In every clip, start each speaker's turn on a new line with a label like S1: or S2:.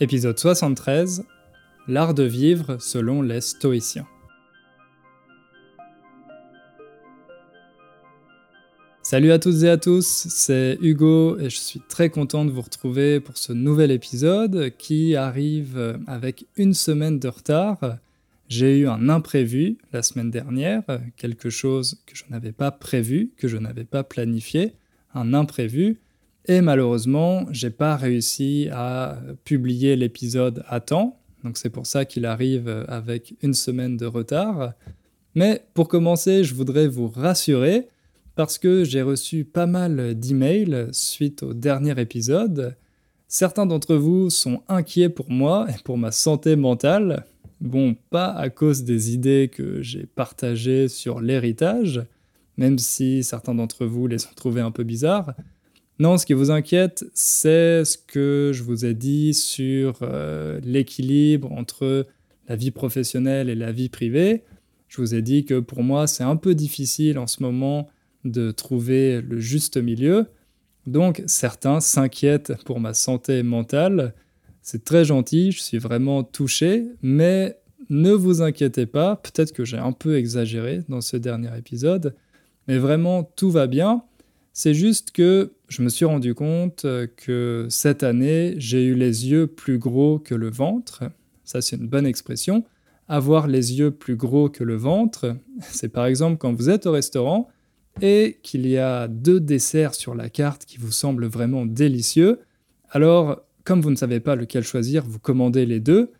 S1: Épisode 73 L'art de vivre selon les stoïciens. Salut à toutes et à tous, c'est Hugo et je suis très content de vous retrouver pour ce nouvel épisode qui arrive avec une semaine de retard. J'ai eu un imprévu la semaine dernière, quelque chose que je n'avais pas prévu, que je n'avais pas planifié, un imprévu. Et malheureusement, j'ai pas réussi à publier l'épisode à temps. Donc c'est pour ça qu'il arrive avec une semaine de retard. Mais pour commencer, je voudrais vous rassurer parce que j'ai reçu pas mal d'emails suite au dernier épisode. Certains d'entre vous sont inquiets pour moi et pour ma santé mentale. Bon, pas à cause des idées que j'ai partagées sur l'héritage, même si certains d'entre vous les ont trouvées un peu bizarres, non, ce qui vous inquiète, c'est ce que je vous ai dit sur euh, l'équilibre entre la vie professionnelle et la vie privée. Je vous ai dit que pour moi, c'est un peu difficile en ce moment de trouver le juste milieu. Donc certains s'inquiètent pour ma santé mentale. C'est très gentil, je suis vraiment touché, mais ne vous inquiétez pas, peut-être que j'ai un peu exagéré dans ce dernier épisode, mais vraiment tout va bien. C'est juste que je me suis rendu compte euh, que cette année, j'ai eu les yeux plus gros que le ventre. Ça, c'est une bonne expression. Avoir les yeux plus gros que le ventre, c'est par exemple quand vous êtes au restaurant et qu'il y a deux desserts sur la carte qui vous semblent vraiment délicieux. Alors, comme vous ne savez pas lequel choisir, vous commandez les deux.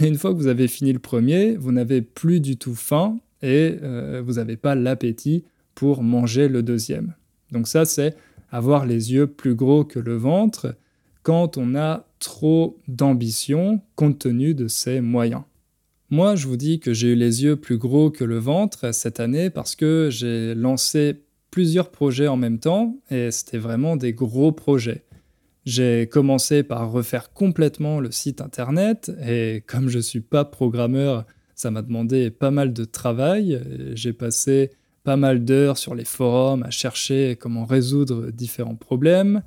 S1: Mais une fois que vous avez fini le premier, vous n'avez plus du tout faim et euh, vous n'avez pas l'appétit pour manger le deuxième. Donc ça, c'est avoir les yeux plus gros que le ventre quand on a trop d'ambition compte tenu de ses moyens. Moi, je vous dis que j'ai eu les yeux plus gros que le ventre cette année parce que j'ai lancé plusieurs projets en même temps et c'était vraiment des gros projets. J'ai commencé par refaire complètement le site internet et comme je ne suis pas programmeur, ça m'a demandé pas mal de travail. J'ai passé pas mal d'heures sur les forums à chercher comment résoudre différents problèmes.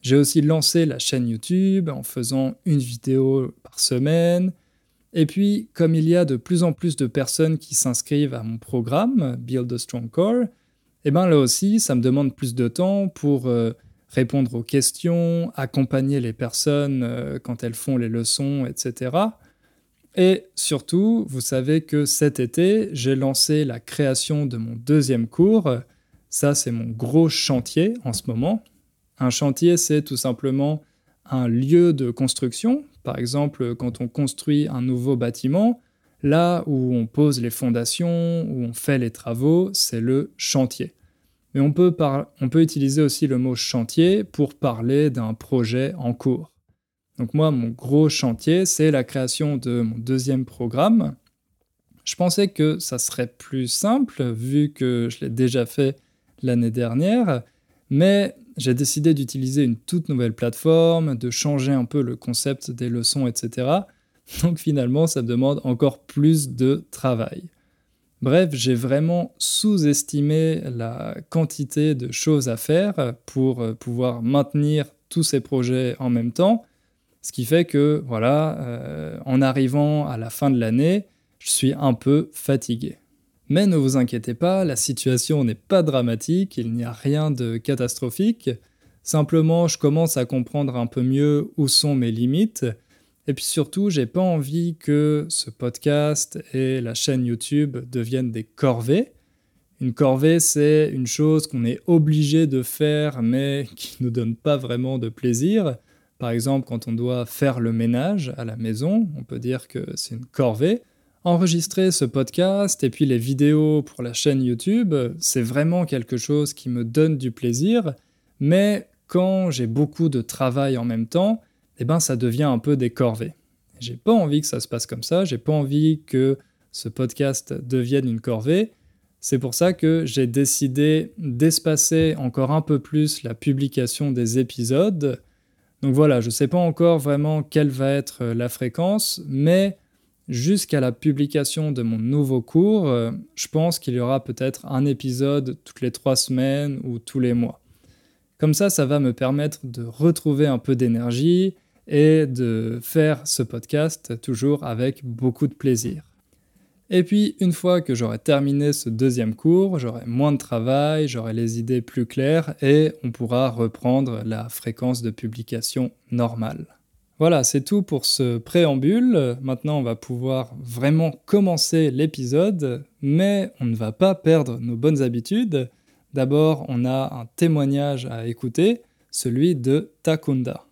S1: J'ai aussi lancé la chaîne YouTube en faisant une vidéo par semaine. Et puis, comme il y a de plus en plus de personnes qui s'inscrivent à mon programme Build a Strong Core, eh bien là aussi, ça me demande plus de temps pour euh, répondre aux questions, accompagner les personnes euh, quand elles font les leçons, etc. Et surtout, vous savez que cet été, j'ai lancé la création de mon deuxième cours. Ça, c'est mon gros chantier en ce moment. Un chantier, c'est tout simplement un lieu de construction. Par exemple, quand on construit un nouveau bâtiment, là où on pose les fondations, où on fait les travaux, c'est le chantier. Mais on peut, on peut utiliser aussi le mot chantier pour parler d'un projet en cours. Donc moi, mon gros chantier, c'est la création de mon deuxième programme. Je pensais que ça serait plus simple vu que je l'ai déjà fait l'année dernière, mais j'ai décidé d'utiliser une toute nouvelle plateforme, de changer un peu le concept des leçons, etc. Donc finalement, ça demande encore plus de travail. Bref, j'ai vraiment sous-estimé la quantité de choses à faire pour pouvoir maintenir tous ces projets en même temps ce qui fait que, voilà, euh, en arrivant à la fin de l'année, je suis un peu fatigué. Mais ne vous inquiétez pas, la situation n'est pas dramatique, il n'y a rien de catastrophique. Simplement, je commence à comprendre un peu mieux où sont mes limites. Et puis surtout, j'ai pas envie que ce podcast et la chaîne YouTube deviennent des corvées. Une corvée, c'est une chose qu'on est obligé de faire mais qui ne nous donne pas vraiment de plaisir. Par exemple, quand on doit faire le ménage à la maison, on peut dire que c'est une corvée. Enregistrer ce podcast et puis les vidéos pour la chaîne YouTube, c'est vraiment quelque chose qui me donne du plaisir, mais quand j'ai beaucoup de travail en même temps, eh ben ça devient un peu des corvées. J'ai pas envie que ça se passe comme ça, j'ai pas envie que ce podcast devienne une corvée. C'est pour ça que j'ai décidé d'espacer encore un peu plus la publication des épisodes donc voilà, je ne sais pas encore vraiment quelle va être euh, la fréquence, mais jusqu'à la publication de mon nouveau cours, euh, je pense qu'il y aura peut-être un épisode toutes les trois semaines ou tous les mois. Comme ça, ça va me permettre de retrouver un peu d'énergie et de faire ce podcast toujours avec beaucoup de plaisir. Et puis, une fois que j'aurai terminé ce deuxième cours, j'aurai moins de travail, j'aurai les idées plus claires et on pourra reprendre la fréquence de publication normale. Voilà, c'est tout pour ce préambule. Maintenant, on va pouvoir vraiment commencer l'épisode, mais on ne va pas perdre nos bonnes habitudes. D'abord, on a un témoignage à écouter, celui de Takunda.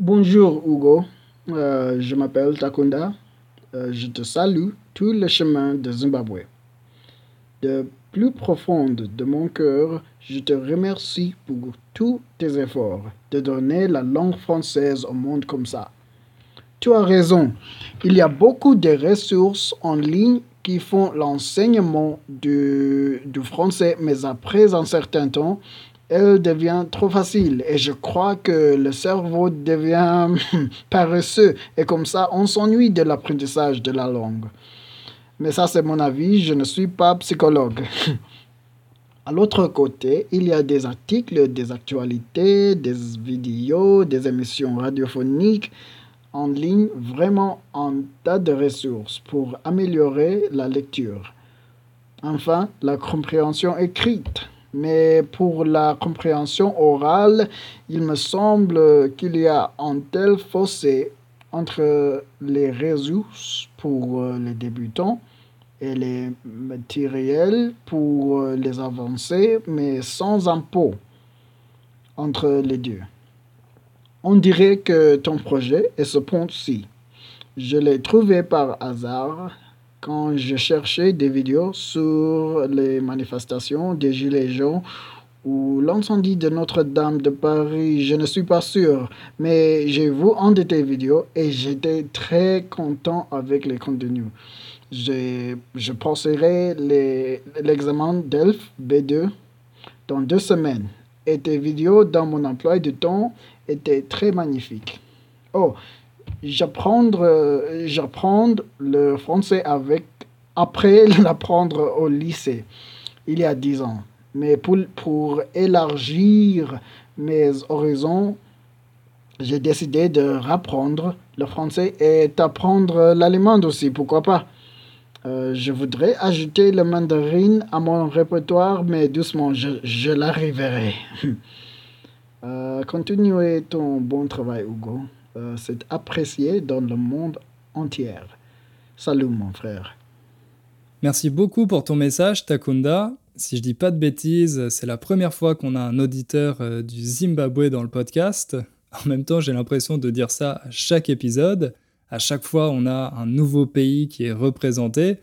S2: Bonjour Hugo, euh, je m'appelle Takunda. Euh, je te salue tout le chemin de Zimbabwe. De plus profonde de mon cœur, je te remercie pour tous tes efforts de donner la langue française au monde comme ça. Tu as raison, il y a beaucoup de ressources en ligne qui font l'enseignement du, du français, mais après un certain temps, elle devient trop facile et je crois que le cerveau devient paresseux et comme ça on s'ennuie de l'apprentissage de la langue. Mais ça c'est mon avis, je ne suis pas psychologue. À l'autre côté, il y a des articles, des actualités, des vidéos, des émissions radiophoniques en ligne, vraiment un tas de ressources pour améliorer la lecture. Enfin, la compréhension écrite. Mais pour la compréhension orale, il me semble qu'il y a un tel fossé entre les ressources pour euh, les débutants et les matériels pour euh, les avancés, mais sans impôt entre les deux. On dirait que ton projet est ce pont-ci. Je l'ai trouvé par hasard quand je cherchais des vidéos sur les manifestations des Gilets jaunes ou l'incendie de Notre-Dame de Paris, je ne suis pas sûr, mais j'ai vu un de tes vidéos et j'étais très content avec les contenus. Je, je passerai l'examen DELF B2 dans deux semaines. Et tes vidéos dans mon emploi de temps étaient très magnifiques. Oh, j'apprends le français avec après l'apprendre au lycée il y a dix ans. Mais pour, pour élargir mes horizons j'ai décidé de reprendre le français et d'apprendre l'allemand aussi pourquoi pas euh, je voudrais ajouter le mandarin à mon répertoire mais doucement je, je l'arriverai euh, continuez ton bon travail Hugo euh, c'est apprécié dans le monde entier. Salut mon frère.
S1: Merci beaucoup pour ton message, Takunda. Si je dis pas de bêtises, c'est la première fois qu'on a un auditeur euh, du Zimbabwe dans le podcast. En même temps, j'ai l'impression de dire ça à chaque épisode. À chaque fois, on a un nouveau pays qui est représenté.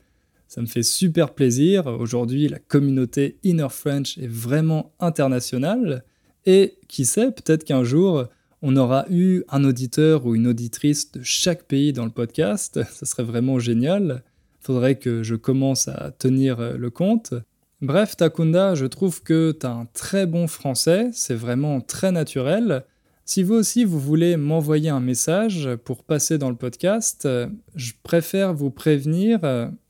S1: Ça me fait super plaisir. Aujourd'hui, la communauté Inner French est vraiment internationale. Et qui sait, peut-être qu'un jour, on aura eu un auditeur ou une auditrice de chaque pays dans le podcast. Ça serait vraiment génial. Faudrait que je commence à tenir euh, le compte. Bref, Takunda, je trouve que tu as un très bon français, c'est vraiment très naturel. Si vous aussi vous voulez m'envoyer un message pour passer dans le podcast, je préfère vous prévenir,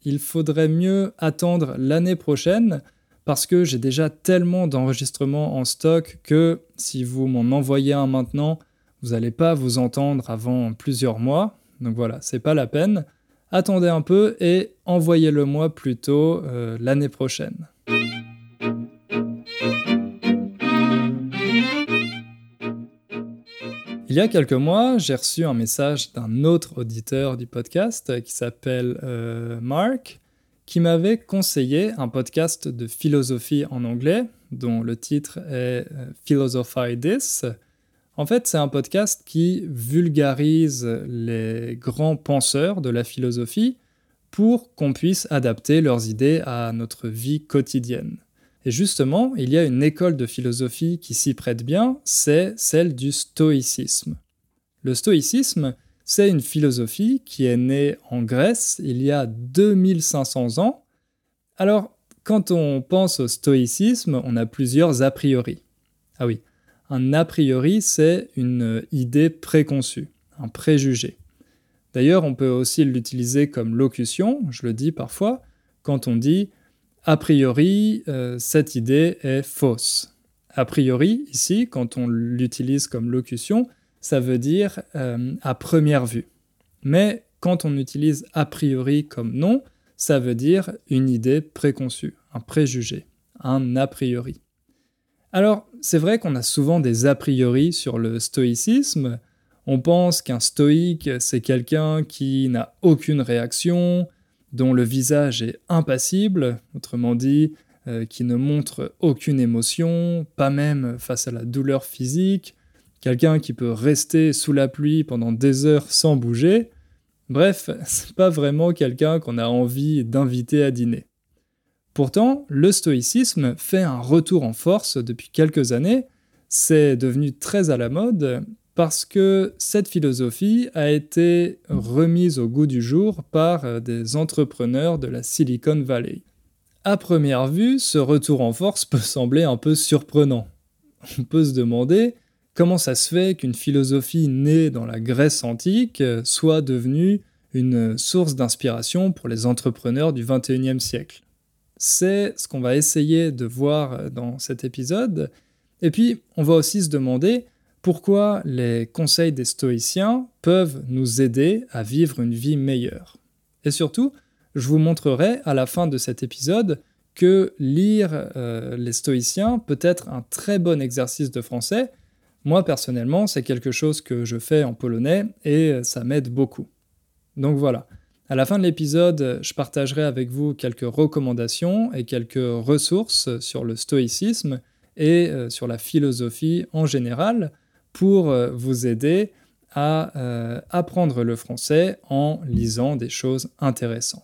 S1: il faudrait mieux attendre l'année prochaine parce que j'ai déjà tellement d'enregistrements en stock que si vous m'en envoyez un maintenant, vous n'allez pas vous entendre avant plusieurs mois. Donc voilà, c'est pas la peine. Attendez un peu et envoyez-le moi plutôt euh, l'année prochaine. Il y a quelques mois, j'ai reçu un message d'un autre auditeur du podcast qui s'appelle euh, Mark qui m'avait conseillé un podcast de philosophie en anglais, dont le titre est euh, Philosophy This. En fait, c'est un podcast qui vulgarise les grands penseurs de la philosophie pour qu'on puisse adapter leurs idées à notre vie quotidienne. Et justement, il y a une école de philosophie qui s'y prête bien, c'est celle du stoïcisme. Le stoïcisme, c'est une philosophie qui est née en Grèce il y a 2500 ans. Alors, quand on pense au stoïcisme, on a plusieurs a priori. Ah oui, un a priori, c'est une idée préconçue, un préjugé. D'ailleurs, on peut aussi l'utiliser comme locution, je le dis parfois, quand on dit a priori, euh, cette idée est fausse. A priori, ici, quand on l'utilise comme locution, ça veut dire euh, à première vue. Mais quand on utilise a priori comme nom, ça veut dire une idée préconçue, un préjugé, un a priori. Alors, c'est vrai qu'on a souvent des a priori sur le stoïcisme. On pense qu'un stoïque, c'est quelqu'un qui n'a aucune réaction, dont le visage est impassible, autrement dit, euh, qui ne montre aucune émotion, pas même face à la douleur physique, quelqu'un qui peut rester sous la pluie pendant des heures sans bouger. Bref, c'est pas vraiment quelqu'un qu'on a envie d'inviter à dîner. Pourtant, le stoïcisme fait un retour en force depuis quelques années, c'est devenu très à la mode parce que cette philosophie a été remise au goût du jour par euh, des entrepreneurs de la Silicon Valley. À première vue, ce retour en force peut sembler un peu surprenant. On peut se demander comment ça se fait qu'une philosophie née dans la Grèce antique soit devenue une source d'inspiration pour les entrepreneurs du XXIe siècle. C'est ce qu'on va essayer de voir dans cet épisode. Et puis, on va aussi se demander pourquoi les conseils des stoïciens peuvent nous aider à vivre une vie meilleure? Et surtout, je vous montrerai à la fin de cet épisode que lire euh, les stoïciens peut être un très bon exercice de français moi, personnellement, c'est quelque chose que je fais en polonais et ça m'aide beaucoup. Donc voilà. À la fin de l'épisode, je partagerai avec vous quelques recommandations et quelques ressources sur le stoïcisme et euh, sur la philosophie en général pour euh, vous aider à euh, apprendre le français en lisant des choses intéressantes.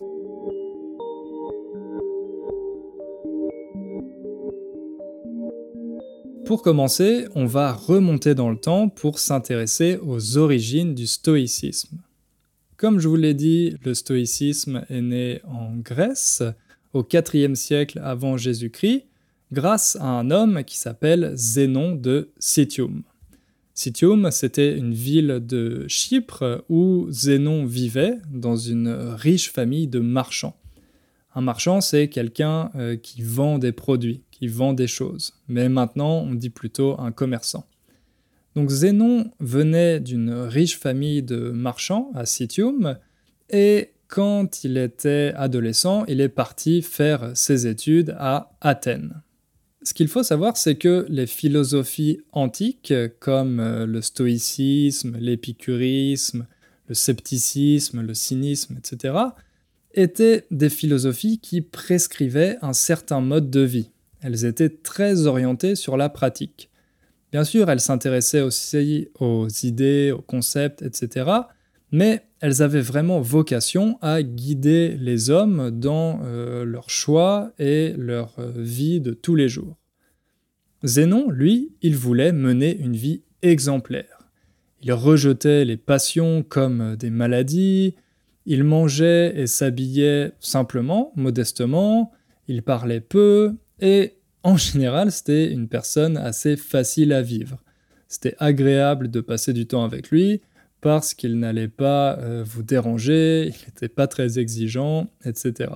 S1: Pour commencer, on va remonter dans le temps pour s'intéresser aux origines du stoïcisme. Comme je vous l'ai dit, le stoïcisme est né en Grèce au IVe siècle avant Jésus-Christ grâce à un homme qui s'appelle Zénon de Citium. Citium, c'était une ville de Chypre où Zénon vivait dans une riche famille de marchands. Un marchand, c'est quelqu'un euh, qui vend des produits, qui vend des choses. Mais maintenant, on dit plutôt un commerçant. Donc Zénon venait d'une riche famille de marchands à Citium, et quand il était adolescent, il est parti faire ses études à Athènes. Ce qu'il faut savoir, c'est que les philosophies antiques, comme euh, le stoïcisme, l'épicurisme, le scepticisme, le cynisme, etc., étaient des philosophies qui prescrivaient un certain mode de vie. Elles étaient très orientées sur la pratique. Bien sûr, elles s'intéressaient aussi aux idées, aux concepts, etc., mais elles avaient vraiment vocation à guider les hommes dans euh, leurs choix et leur euh, vie de tous les jours. Zénon, lui, il voulait mener une vie exemplaire. Il rejetait les passions comme des maladies, il mangeait et s'habillait simplement, modestement, il parlait peu, et en général, c'était une personne assez facile à vivre. C'était agréable de passer du temps avec lui parce qu'il n'allait pas euh, vous déranger, il n'était pas très exigeant, etc.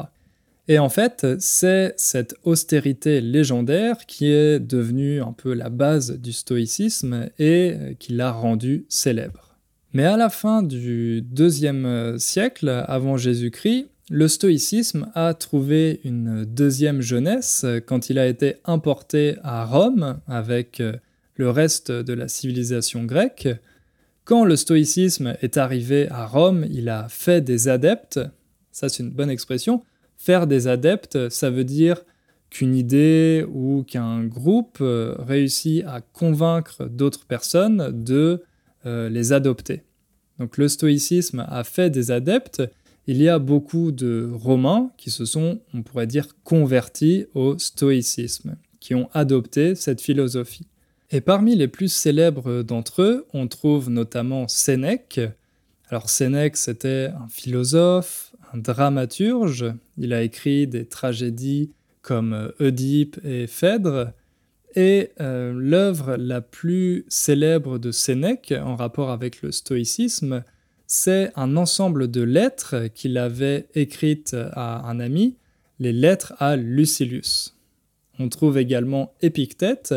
S1: Et en fait, c'est cette austérité légendaire qui est devenue un peu la base du stoïcisme et euh, qui l'a rendu célèbre. Mais à la fin du deuxième euh, siècle avant Jésus-Christ, le stoïcisme a trouvé une deuxième jeunesse quand il a été importé à Rome avec le reste de la civilisation grecque. Quand le stoïcisme est arrivé à Rome, il a fait des adeptes. Ça, c'est une bonne expression. Faire des adeptes, ça veut dire qu'une idée ou qu'un groupe euh, réussit à convaincre d'autres personnes de les adopter. Donc le stoïcisme a fait des adeptes. Il y a beaucoup de Romains qui se sont, on pourrait dire, convertis au stoïcisme, qui ont adopté cette philosophie. Et parmi les plus célèbres d'entre eux, on trouve notamment Sénèque. Alors Sénèque, c'était un philosophe, un dramaturge. Il a écrit des tragédies comme Oedipe et Phèdre. Et euh, l'œuvre la plus célèbre de Sénèque en rapport avec le stoïcisme, c'est un ensemble de lettres qu'il avait écrites à un ami, les lettres à Lucilius. On trouve également Épictète.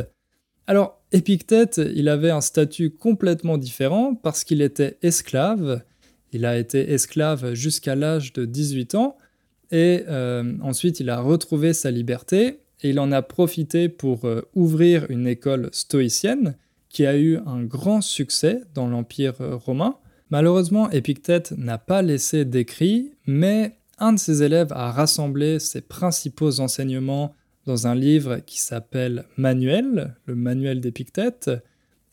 S1: Alors, Épictète, il avait un statut complètement différent parce qu'il était esclave. Il a été esclave jusqu'à l'âge de 18 ans et euh, ensuite il a retrouvé sa liberté et il en a profité pour euh, ouvrir une école stoïcienne qui a eu un grand succès dans l'Empire romain. Malheureusement, Épictète n'a pas laissé d'écrit, mais un de ses élèves a rassemblé ses principaux enseignements un livre qui s'appelle Manuel, le manuel d'Épictète,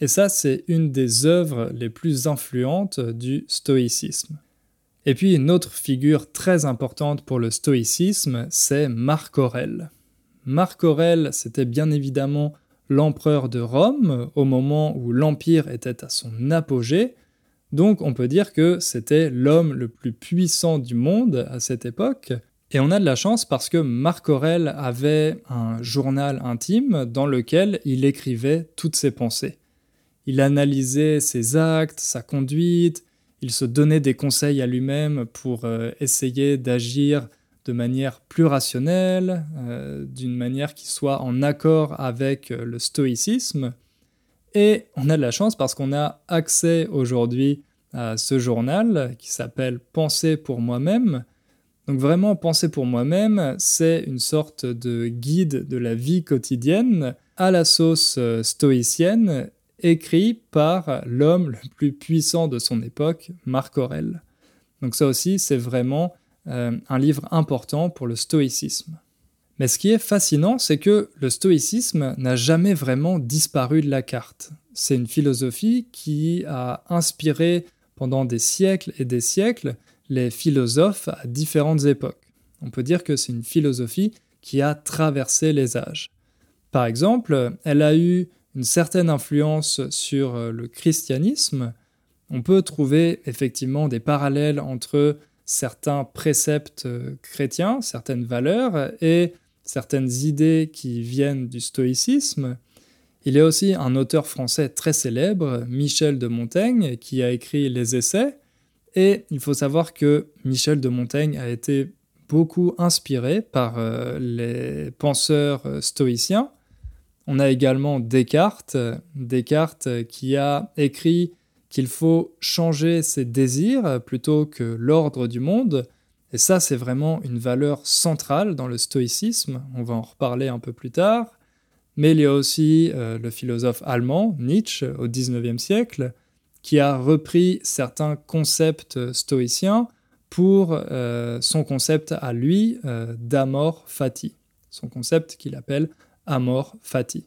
S1: et ça c'est une des œuvres les plus influentes du stoïcisme. Et puis une autre figure très importante pour le stoïcisme, c'est Marc Aurèle. Marc Aurèle, c'était bien évidemment l'empereur de Rome au moment où l'empire était à son apogée, donc on peut dire que c'était l'homme le plus puissant du monde à cette époque. Et on a de la chance parce que Marc Aurèle avait un journal intime dans lequel il écrivait toutes ses pensées. Il analysait ses actes, sa conduite, il se donnait des conseils à lui-même pour euh, essayer d'agir de manière plus rationnelle, euh, d'une manière qui soit en accord avec euh, le stoïcisme. Et on a de la chance parce qu'on a accès aujourd'hui à ce journal qui s'appelle Penser pour moi-même. Donc vraiment, Penser pour moi-même, c'est une sorte de guide de la vie quotidienne à la sauce euh, stoïcienne, écrit par l'homme le plus puissant de son époque, Marc Aurèle. Donc ça aussi, c'est vraiment euh, un livre important pour le stoïcisme. Mais ce qui est fascinant, c'est que le stoïcisme n'a jamais vraiment disparu de la carte. C'est une philosophie qui a inspiré pendant des siècles et des siècles les philosophes à différentes époques. On peut dire que c'est une philosophie qui a traversé les âges. Par exemple, elle a eu une certaine influence sur le christianisme. On peut trouver effectivement des parallèles entre certains préceptes chrétiens, certaines valeurs, et certaines idées qui viennent du stoïcisme. Il y a aussi un auteur français très célèbre, Michel de Montaigne, qui a écrit les essais. Et il faut savoir que Michel de Montaigne a été beaucoup inspiré par euh, les penseurs euh, stoïciens. On a également Descartes, Descartes qui a écrit qu'il faut changer ses désirs plutôt que l'ordre du monde. Et ça, c'est vraiment une valeur centrale dans le stoïcisme. On va en reparler un peu plus tard. Mais il y a aussi euh, le philosophe allemand Nietzsche au XIXe siècle qui a repris certains concepts stoïciens pour euh, son concept à lui euh, d'amor fati, son concept qu'il appelle amor fati.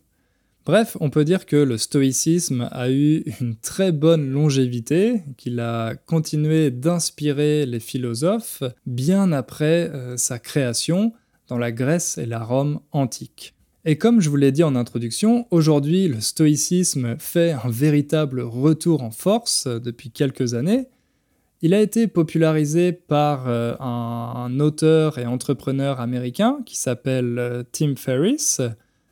S1: Bref, on peut dire que le stoïcisme a eu une très bonne longévité, qu'il a continué d'inspirer les philosophes bien après sa création dans la Grèce et la Rome antique. Et comme je vous l'ai dit en introduction, aujourd'hui le stoïcisme fait un véritable retour en force depuis quelques années. Il a été popularisé par euh, un, auteur et entrepreneur américain qui s'appelle euh, Tim Ferriss.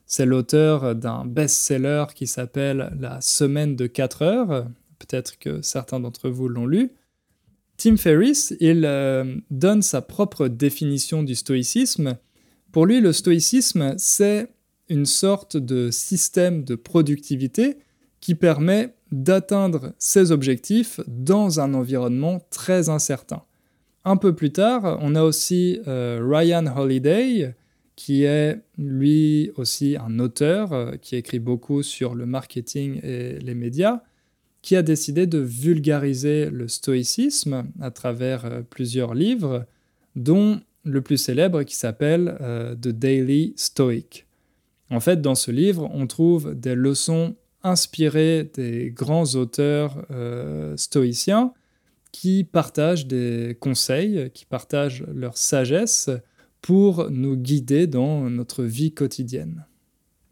S1: C'est l'auteur d'un best-seller qui s'appelle La semaine de 4 heures. Peut-être que certains d'entre vous l'ont lu. Tim Ferriss, il euh, donne sa propre définition du stoïcisme. Pour lui, le stoïcisme, c'est une sorte de système de productivité qui permet d'atteindre ses objectifs dans un environnement très incertain. Un peu plus tard, on a aussi euh, Ryan Holiday, qui est lui aussi un auteur euh, qui écrit beaucoup sur le marketing et les médias, qui a décidé de vulgariser le stoïcisme à travers euh, plusieurs livres, dont le plus célèbre qui s'appelle The Daily Stoic. En fait, dans ce livre, on trouve des leçons inspirées des grands auteurs euh, stoïciens qui partagent des conseils, qui partagent leur sagesse pour nous guider dans notre vie quotidienne.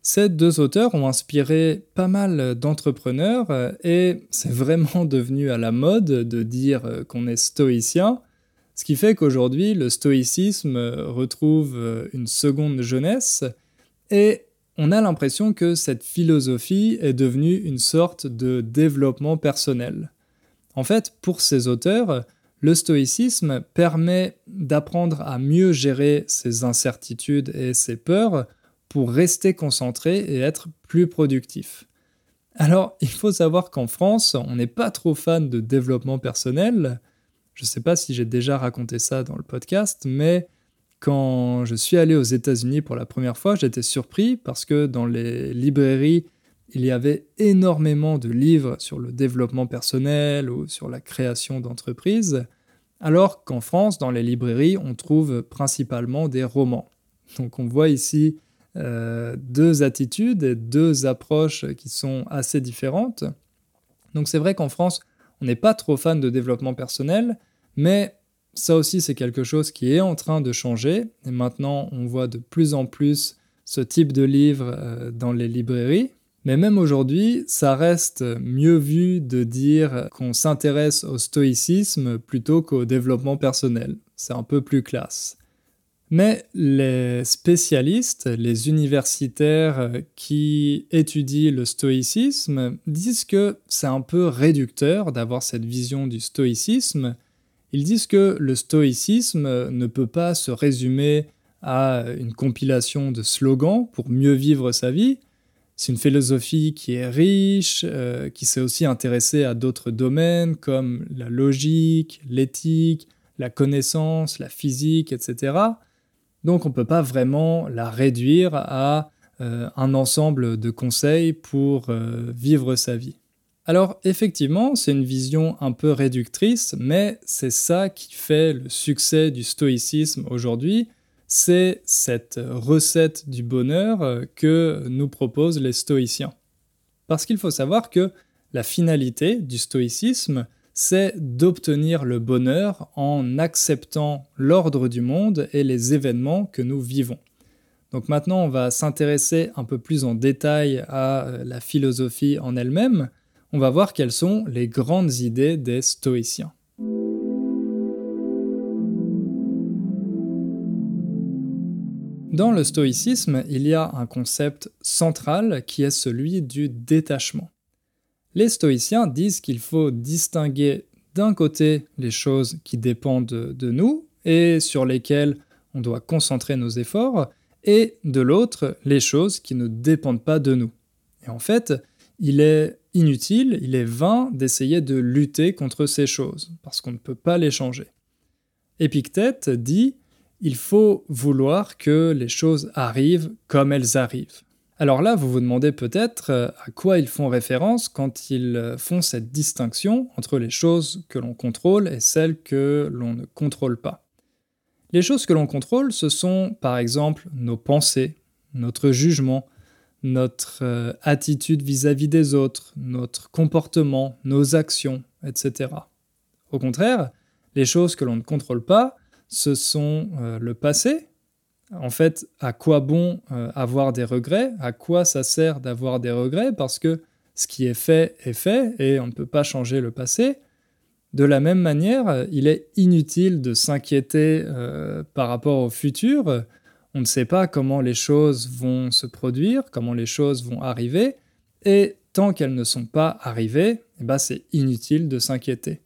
S1: Ces deux auteurs ont inspiré pas mal d'entrepreneurs et c'est vraiment devenu à la mode de dire qu'on est stoïcien, ce qui fait qu'aujourd'hui le stoïcisme retrouve une seconde jeunesse et on a l'impression que cette philosophie est devenue une sorte de développement personnel. En fait, pour ces auteurs, le stoïcisme permet d'apprendre à mieux gérer ses incertitudes et ses peurs pour rester concentré et être plus productif. Alors, il faut savoir qu'en France, on n'est pas trop fan de développement personnel. Je ne sais pas si j'ai déjà raconté ça dans le podcast, mais quand je suis allé aux États-Unis pour la première fois, j'étais surpris parce que dans les librairies, il y avait énormément de livres sur le développement personnel ou sur la création d'entreprises, alors qu'en France, dans les librairies, on trouve principalement des romans. Donc on voit ici euh, deux attitudes et deux approches qui sont assez différentes. Donc c'est vrai qu'en France, on n'est pas trop fan de développement personnel, mais ça aussi c'est quelque chose qui est en train de changer. Et maintenant, on voit de plus en plus ce type de livres euh, dans les librairies. Mais même aujourd'hui, ça reste mieux vu de dire qu'on s'intéresse au stoïcisme plutôt qu'au développement personnel. C'est un peu plus classe. Mais les spécialistes, les universitaires qui étudient le stoïcisme disent que c'est un peu réducteur d'avoir cette vision du stoïcisme. Ils disent que le stoïcisme ne peut pas se résumer à une compilation de slogans pour mieux vivre sa vie. C'est une philosophie qui est riche, euh, qui s'est aussi intéressée à d'autres domaines comme la logique, l'éthique, la connaissance, la physique, etc. Donc on ne peut pas vraiment la réduire à euh, un ensemble de conseils pour euh, vivre sa vie. Alors effectivement, c'est une vision un peu réductrice, mais c'est ça qui fait le succès du stoïcisme aujourd'hui, c'est cette recette du bonheur euh, que nous proposent les stoïciens. Parce qu'il faut savoir que la finalité du stoïcisme, c'est d'obtenir le bonheur en acceptant l'ordre du monde et les événements que nous vivons. Donc maintenant, on va s'intéresser un peu plus en détail à euh, la philosophie en elle-même. On va voir quelles sont les grandes idées des stoïciens. Dans le stoïcisme, il y a un concept central qui est celui du détachement. Les stoïciens disent qu'il faut distinguer d'un côté les choses qui dépendent de nous et sur lesquelles on doit concentrer nos efforts, et de l'autre les choses qui ne dépendent pas de nous. Et en fait, il est inutile, il est vain d'essayer de lutter contre ces choses, parce qu'on ne peut pas les changer. Épictète dit il faut vouloir que les choses arrivent comme elles arrivent. Alors là, vous vous demandez peut-être euh, à quoi ils font référence quand ils euh, font cette distinction entre les choses que l'on contrôle et celles que l'on ne contrôle pas. Les choses que l'on contrôle, ce sont par exemple nos pensées, notre jugement, notre euh, attitude vis-à-vis des autres, notre comportement, nos actions, etc. Au contraire, les choses que l'on ne contrôle pas, ce sont le passé, en fait, à quoi bon euh, avoir des regrets? À quoi ça sert d'avoir des regrets? Parce que ce qui est fait est fait et on ne peut pas changer le passé. De la même manière, il est inutile de s'inquiéter euh, par rapport au futur. On ne sait pas comment les choses vont se produire, comment les choses vont arriver, et tant qu'elles ne sont pas arrivées, eh ben c'est inutile de s'inquiéter.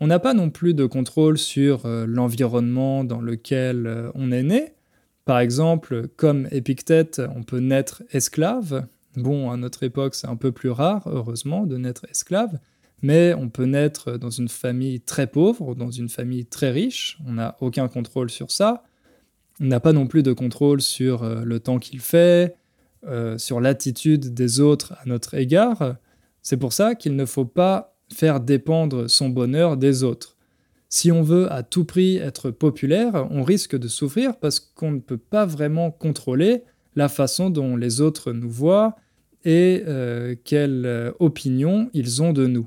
S1: On n'a pas non plus de contrôle sur euh, l'environnement dans lequel on est né, par exemple, comme Épictète, on peut naître esclave. Bon, à notre époque, c'est un peu plus rare, heureusement, de naître esclave, mais on peut naître dans une famille très pauvre ou dans une famille très riche. On n'a aucun contrôle sur ça. On n'a pas non plus de contrôle sur euh, le temps qu'il fait, euh, sur l'attitude des autres à notre égard. C'est pour ça qu'il ne faut pas faire dépendre son bonheur des autres. Si on veut à tout prix être populaire, on risque de souffrir parce qu'on ne peut pas vraiment contrôler la façon dont les autres nous voient et euh, quelle opinion ils ont de nous.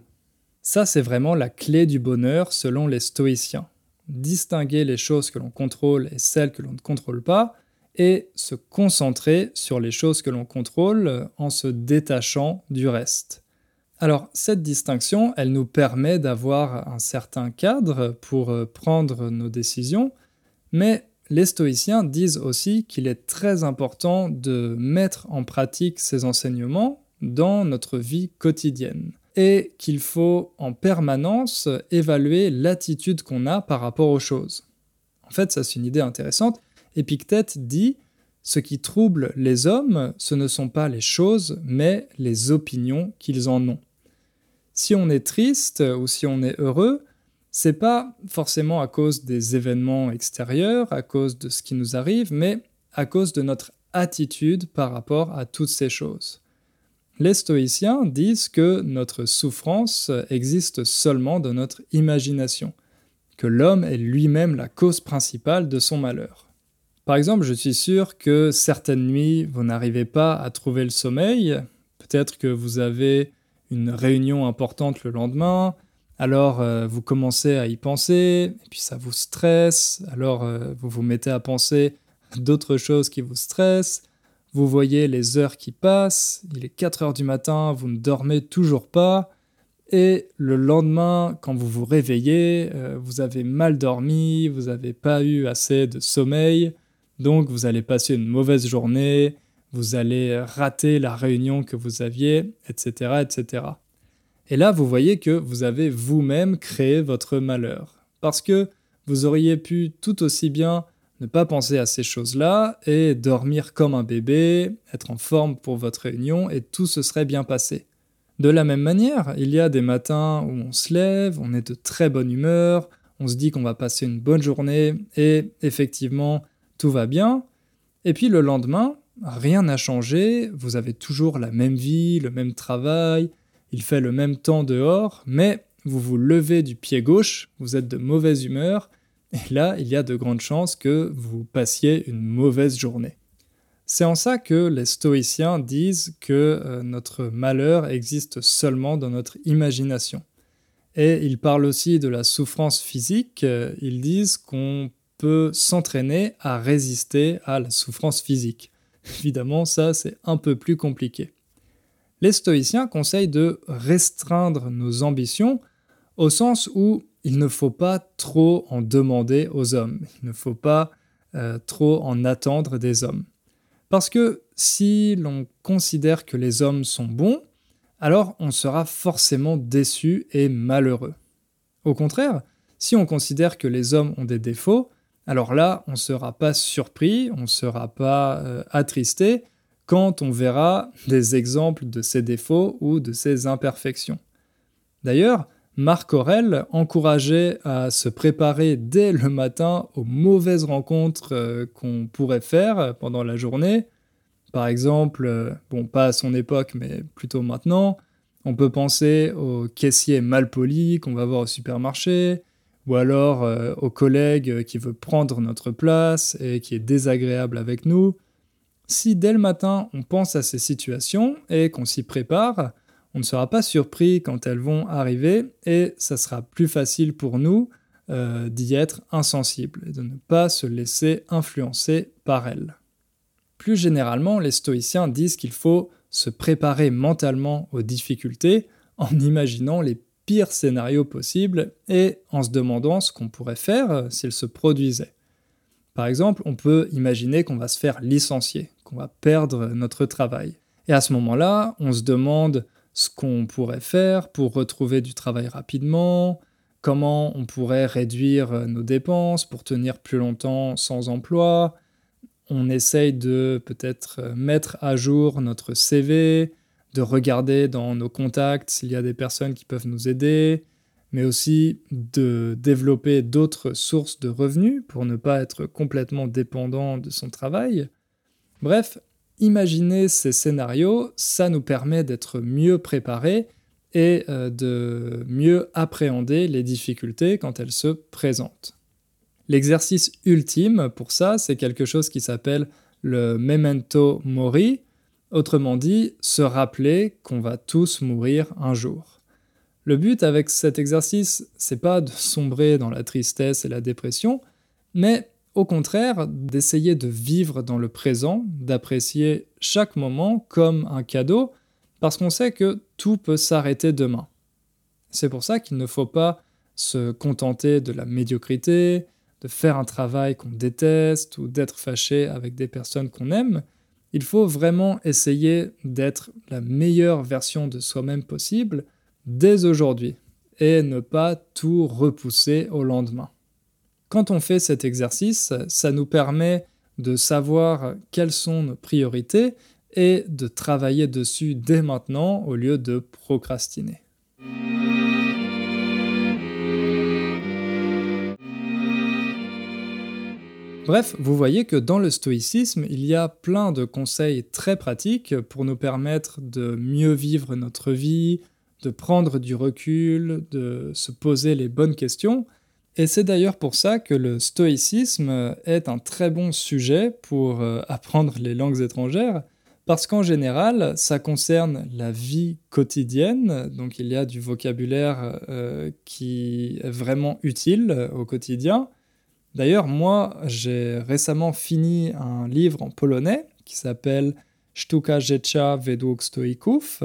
S1: Ça, c'est vraiment la clé du bonheur selon les stoïciens. Distinguer les choses que l'on contrôle et celles que l'on ne contrôle pas, et se concentrer sur les choses que l'on contrôle en se détachant du reste. Alors cette distinction, elle nous permet d'avoir un certain cadre pour euh, prendre nos décisions, mais les stoïciens disent aussi qu'il est très important de mettre en pratique ces enseignements dans notre vie quotidienne et qu'il faut en permanence évaluer l'attitude qu'on a par rapport aux choses. En fait, ça c'est une idée intéressante. Épictète dit ce qui trouble les hommes, ce ne sont pas les choses, mais les opinions qu'ils en ont. Si on est triste ou si on est heureux, c'est pas forcément à cause des événements extérieurs, à cause de ce qui nous arrive, mais à cause de notre attitude par rapport à toutes ces choses. Les stoïciens disent que notre souffrance existe seulement dans notre imagination, que l'homme est lui-même la cause principale de son malheur. Par exemple, je suis sûr que certaines nuits, vous n'arrivez pas à trouver le sommeil, peut-être que vous avez une réunion importante le lendemain, alors euh, vous commencez à y penser, et puis ça vous stresse, alors euh, vous vous mettez à penser d'autres choses qui vous stressent, vous voyez les heures qui passent, il est 4 heures du matin, vous ne dormez toujours pas, et le lendemain, quand vous vous réveillez, euh, vous avez mal dormi, vous n'avez pas eu assez de sommeil, donc vous allez passer une mauvaise journée, vous allez rater la réunion que vous aviez, etc., etc. Et là, vous voyez que vous avez vous-même créé votre malheur. Parce que vous auriez pu tout aussi bien ne pas penser à ces choses-là et dormir comme un bébé, être en forme pour votre réunion et tout se serait bien passé. De la même manière, il y a des matins où on se lève, on est de très bonne humeur, on se dit qu'on va passer une bonne journée et effectivement tout va bien. Et puis le lendemain, rien n'a changé, vous avez toujours la même vie, le même travail, il fait le même temps dehors, mais vous vous levez du pied gauche, vous êtes de mauvaise humeur, et là, il y a de grandes chances que vous passiez une mauvaise journée. C'est en ça que les stoïciens disent que euh, notre malheur existe seulement dans notre imagination. Et ils parlent aussi de la souffrance physique, euh, ils disent qu'on peut s'entraîner à résister à la souffrance physique. Évidemment, ça c'est un peu plus compliqué les stoïciens conseillent de restreindre nos ambitions au sens où il ne faut pas trop en demander aux hommes, il ne faut pas euh, trop en attendre des hommes. Parce que si l'on considère que les hommes sont bons, alors on sera forcément déçu et malheureux. Au contraire, si on considère que les hommes ont des défauts, alors là, on ne sera pas surpris, on ne sera pas euh, attristé, quand on verra des exemples de ces défauts ou de ces imperfections. D'ailleurs, Marc Aurel encourageait à se préparer dès le matin aux mauvaises rencontres euh, qu'on pourrait faire pendant la journée. Par exemple, euh, bon, pas à son époque, mais plutôt maintenant, on peut penser au caissier mal poli qu'on va voir au supermarché, ou alors euh, au collègue qui veut prendre notre place et qui est désagréable avec nous, si dès le matin on pense à ces situations et qu'on s'y prépare, on ne sera pas surpris quand elles vont arriver et ça sera plus facile pour nous euh, d'y être insensible et de ne pas se laisser influencer par elles. Plus généralement, les stoïciens disent qu'il faut se préparer mentalement aux difficultés en imaginant les pires scénarios possibles et en se demandant ce qu'on pourrait faire euh, s'ils se produisaient. Par exemple, on peut imaginer qu'on va se faire licencier, qu'on va perdre notre travail. Et à ce moment-là, on se demande ce qu'on pourrait faire pour retrouver du travail rapidement, comment on pourrait réduire nos dépenses pour tenir plus longtemps sans emploi. On essaye de peut-être mettre à jour notre CV, de regarder dans nos contacts s'il y a des personnes qui peuvent nous aider, mais aussi de développer d'autres sources de revenus pour ne pas être complètement dépendant de son travail. Bref, imaginer ces scénarios, ça nous permet d'être mieux préparés et euh, de mieux appréhender les difficultés quand elles se présentent. L'exercice ultime pour ça, c'est quelque chose qui s'appelle le memento mori, autrement dit, se rappeler qu'on va tous mourir un jour. Le but avec cet exercice, c'est pas de sombrer dans la tristesse et la dépression, mais au contraire, d'essayer de vivre dans le présent, d'apprécier chaque moment comme un cadeau, parce qu'on sait que tout peut s'arrêter demain. C'est pour ça qu'il ne faut pas se contenter de la médiocrité, de faire un travail qu'on déteste ou d'être fâché avec des personnes qu'on aime. Il faut vraiment essayer d'être la meilleure version de soi-même possible dès aujourd'hui et ne pas tout repousser au lendemain. Quand on fait cet exercice, ça nous permet de savoir quelles sont nos priorités et de travailler dessus dès maintenant au lieu de procrastiner. Bref, vous voyez que dans le stoïcisme, il y a plein de conseils très pratiques pour nous permettre de mieux vivre notre vie, de prendre du recul, de se poser les bonnes questions. Et c'est d'ailleurs pour ça que le stoïcisme est un très bon sujet pour euh, apprendre les langues étrangères, parce qu'en général, ça concerne la vie quotidienne, donc il y a du vocabulaire euh, qui est vraiment utile au quotidien. D'ailleurs, moi, j'ai récemment fini un livre en polonais qui s'appelle Sztuka życia według stoików,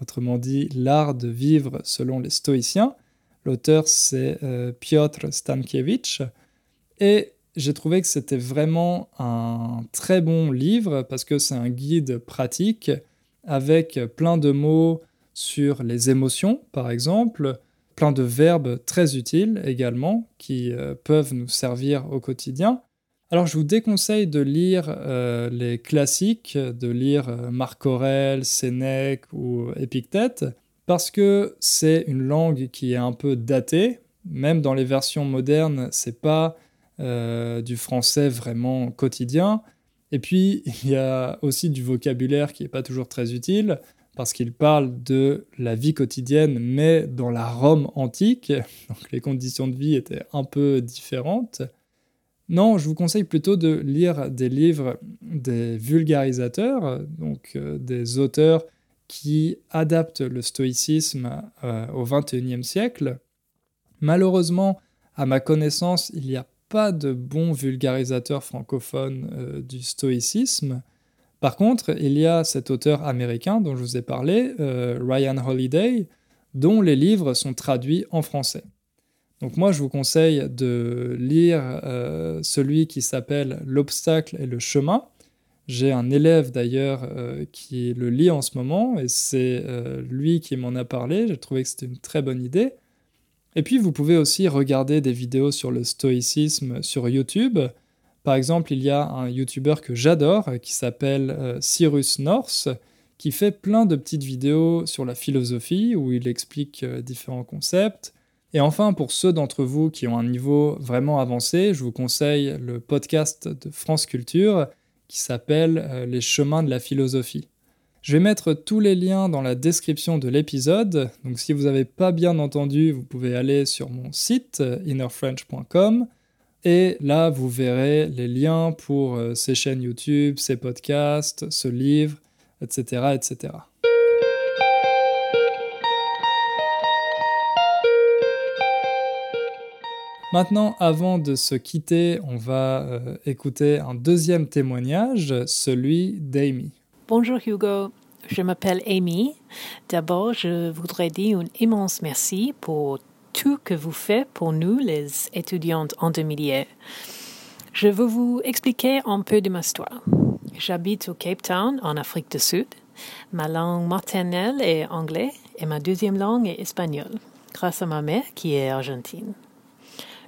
S1: autrement dit L'art de vivre selon les stoïciens. L'auteur, c'est euh, Piotr Stankiewicz. Et j'ai trouvé que c'était vraiment un très bon livre parce que c'est un guide pratique avec plein de mots sur les émotions, par exemple, plein de verbes très utiles également qui euh, peuvent nous servir au quotidien. Alors je vous déconseille de lire euh, les classiques, de lire Marc Aurèle, Sénèque ou Épictète, parce que c'est une langue qui est un peu datée. Même dans les versions modernes, c'est pas euh, du français vraiment quotidien. Et puis, il y a aussi du vocabulaire qui n'est pas toujours très utile, parce qu'il parle de la vie quotidienne, mais dans la Rome antique. Donc les conditions de vie étaient un peu différentes. Non, je vous conseille plutôt de lire des livres des vulgarisateurs, donc euh, des auteurs qui adaptent le stoïcisme euh, au XXIe siècle. Malheureusement, à ma connaissance, il n'y a pas de bons vulgarisateurs francophones euh, du stoïcisme. Par contre, il y a cet auteur américain dont je vous ai parlé, Ryan Holiday, dont les livres sont traduits en français. Donc moi, je vous conseille de lire euh, celui qui s'appelle L'obstacle et le chemin. J'ai un élève d'ailleurs euh, qui le lit en ce moment et c'est euh, lui qui m'en a parlé. J'ai trouvé que c'était une très bonne idée. Et puis vous pouvez aussi regarder des vidéos sur le stoïcisme sur YouTube. Par exemple, il y a un YouTuber que j'adore qui s'appelle Cyrus North qui fait plein de petites vidéos sur la philosophie où il explique différents concepts. Et enfin, pour ceux d'entre vous qui ont un niveau vraiment avancé, je vous conseille le podcast de France Culture qui s'appelle euh, Les chemins de la philosophie. Je vais mettre tous les liens dans la description de l'épisode, donc si vous n'avez pas bien entendu, vous pouvez aller sur mon site euh, innerfrench.com et là vous verrez les liens pour euh, ces chaînes YouTube, ces podcasts, ce livre, etc. etc. Maintenant, avant de se quitter, on va euh, écouter un deuxième témoignage, celui d'Amy.
S3: Bonjour Hugo, je m'appelle Amy. D'abord, je voudrais dire un immense merci pour tout que vous faites pour nous, les étudiantes en intermédiaires. Je veux vous expliquer un peu de ma histoire. J'habite au Cape Town, en Afrique du Sud. Ma langue maternelle est anglais et ma deuxième langue est espagnole, grâce à ma mère qui est argentine.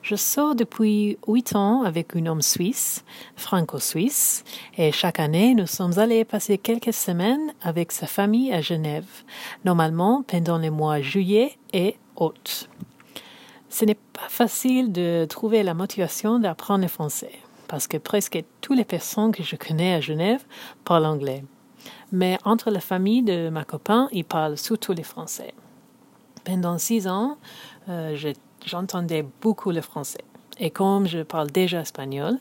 S3: Je sors depuis huit ans avec un homme suisse, franco-suisse, et chaque année nous sommes allés passer quelques semaines avec sa famille à Genève, normalement pendant les mois juillet et août. Ce n'est pas facile de trouver la motivation d'apprendre le français, parce que presque toutes les personnes que je connais à Genève parlent anglais. Mais entre la famille de ma copain, ils parlent surtout le français. Pendant six ans, euh, j'ai j'entendais beaucoup le français. Et comme je parle déjà espagnol,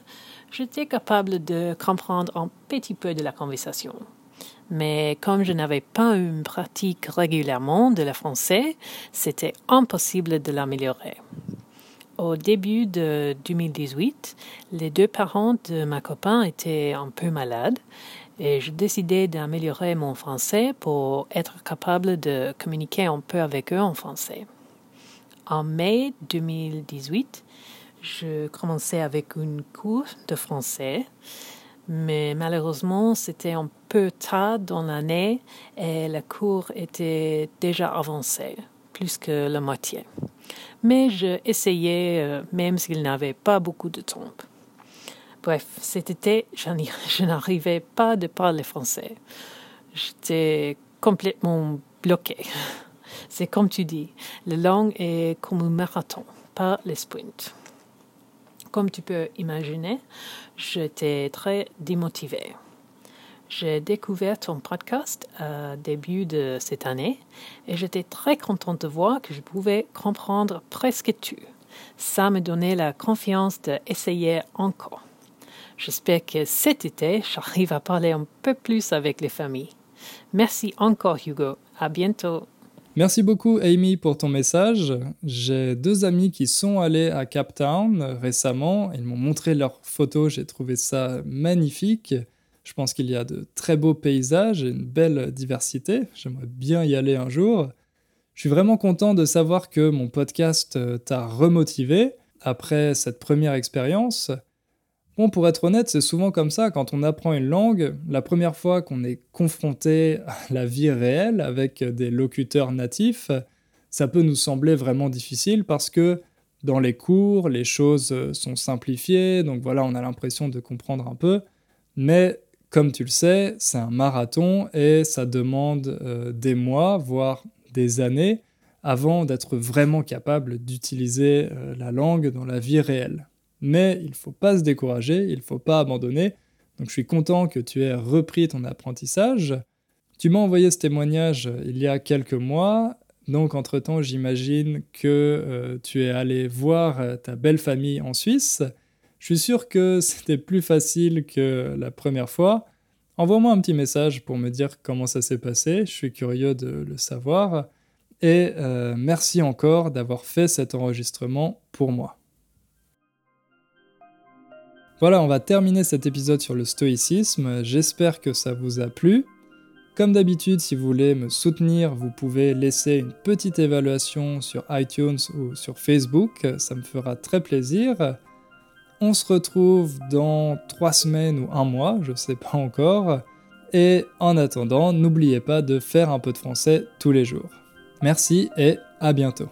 S3: j'étais capable de comprendre un petit peu de la conversation. Mais comme je n'avais pas une pratique régulièrement de le français, c'était impossible de l'améliorer. Au début de 2018, les deux parents de ma copain étaient un peu malades et je décidais d'améliorer mon français pour être capable de communiquer un peu avec eux en français. En mai 2018, je commençais avec une cours de français, mais malheureusement, c'était un peu tard dans l'année et la cours était déjà avancée, plus que la moitié. Mais j'essayais, euh, même s'il n'avait pas beaucoup de temps. Bref, cet été, je n'arrivais pas de parler français. J'étais complètement bloquée. C'est comme tu dis, la langue est comme un marathon, pas les sprints. Comme tu peux imaginer, j'étais très démotivée. J'ai découvert ton podcast au début de cette année et j'étais très contente de voir que je pouvais comprendre presque tout. Ça me donnait la confiance d'essayer encore. J'espère que cet été, j'arrive à parler un peu plus avec les familles. Merci encore Hugo. À bientôt.
S1: Merci beaucoup Amy pour ton message. J'ai deux amis qui sont allés à Cap Town récemment. Ils m'ont montré leurs photos. J'ai trouvé ça magnifique. Je pense qu'il y a de très beaux paysages et une belle diversité. J'aimerais bien y aller un jour. Je suis vraiment content de savoir que mon podcast euh, t'a remotivé après cette première expérience. Pour être honnête, c'est souvent comme ça quand on apprend une langue. La première fois qu'on est confronté à la vie réelle avec des locuteurs natifs, ça peut nous sembler vraiment difficile parce que dans les cours, les choses sont simplifiées, donc voilà, on a l'impression de comprendre un peu. Mais comme tu le sais, c'est un marathon et ça demande euh, des mois, voire des années, avant d'être vraiment capable d'utiliser euh, la langue dans la vie réelle. Mais il ne faut pas se décourager, il ne faut pas abandonner. Donc je suis content que tu aies repris ton apprentissage. Tu m'as envoyé ce témoignage euh, il y a quelques mois, donc entre-temps j'imagine que tu es allé voir ta belle famille en Suisse. Je suis sûr que c'était plus facile que la première fois. Envoie-moi un petit message pour me dire comment ça s'est passé, je suis curieux de le savoir. Et euh, merci encore d'avoir fait cet enregistrement pour moi. Voilà, on va terminer cet épisode sur le stoïcisme. J'espère que ça vous a plu. Comme d'habitude, si vous voulez me soutenir, vous pouvez laisser une petite évaluation sur iTunes ou sur Facebook, ça me fera très plaisir. On se retrouve dans trois semaines ou un mois, je sais pas encore. Et en attendant, n'oubliez pas de faire un peu de français tous les jours. Merci et à bientôt.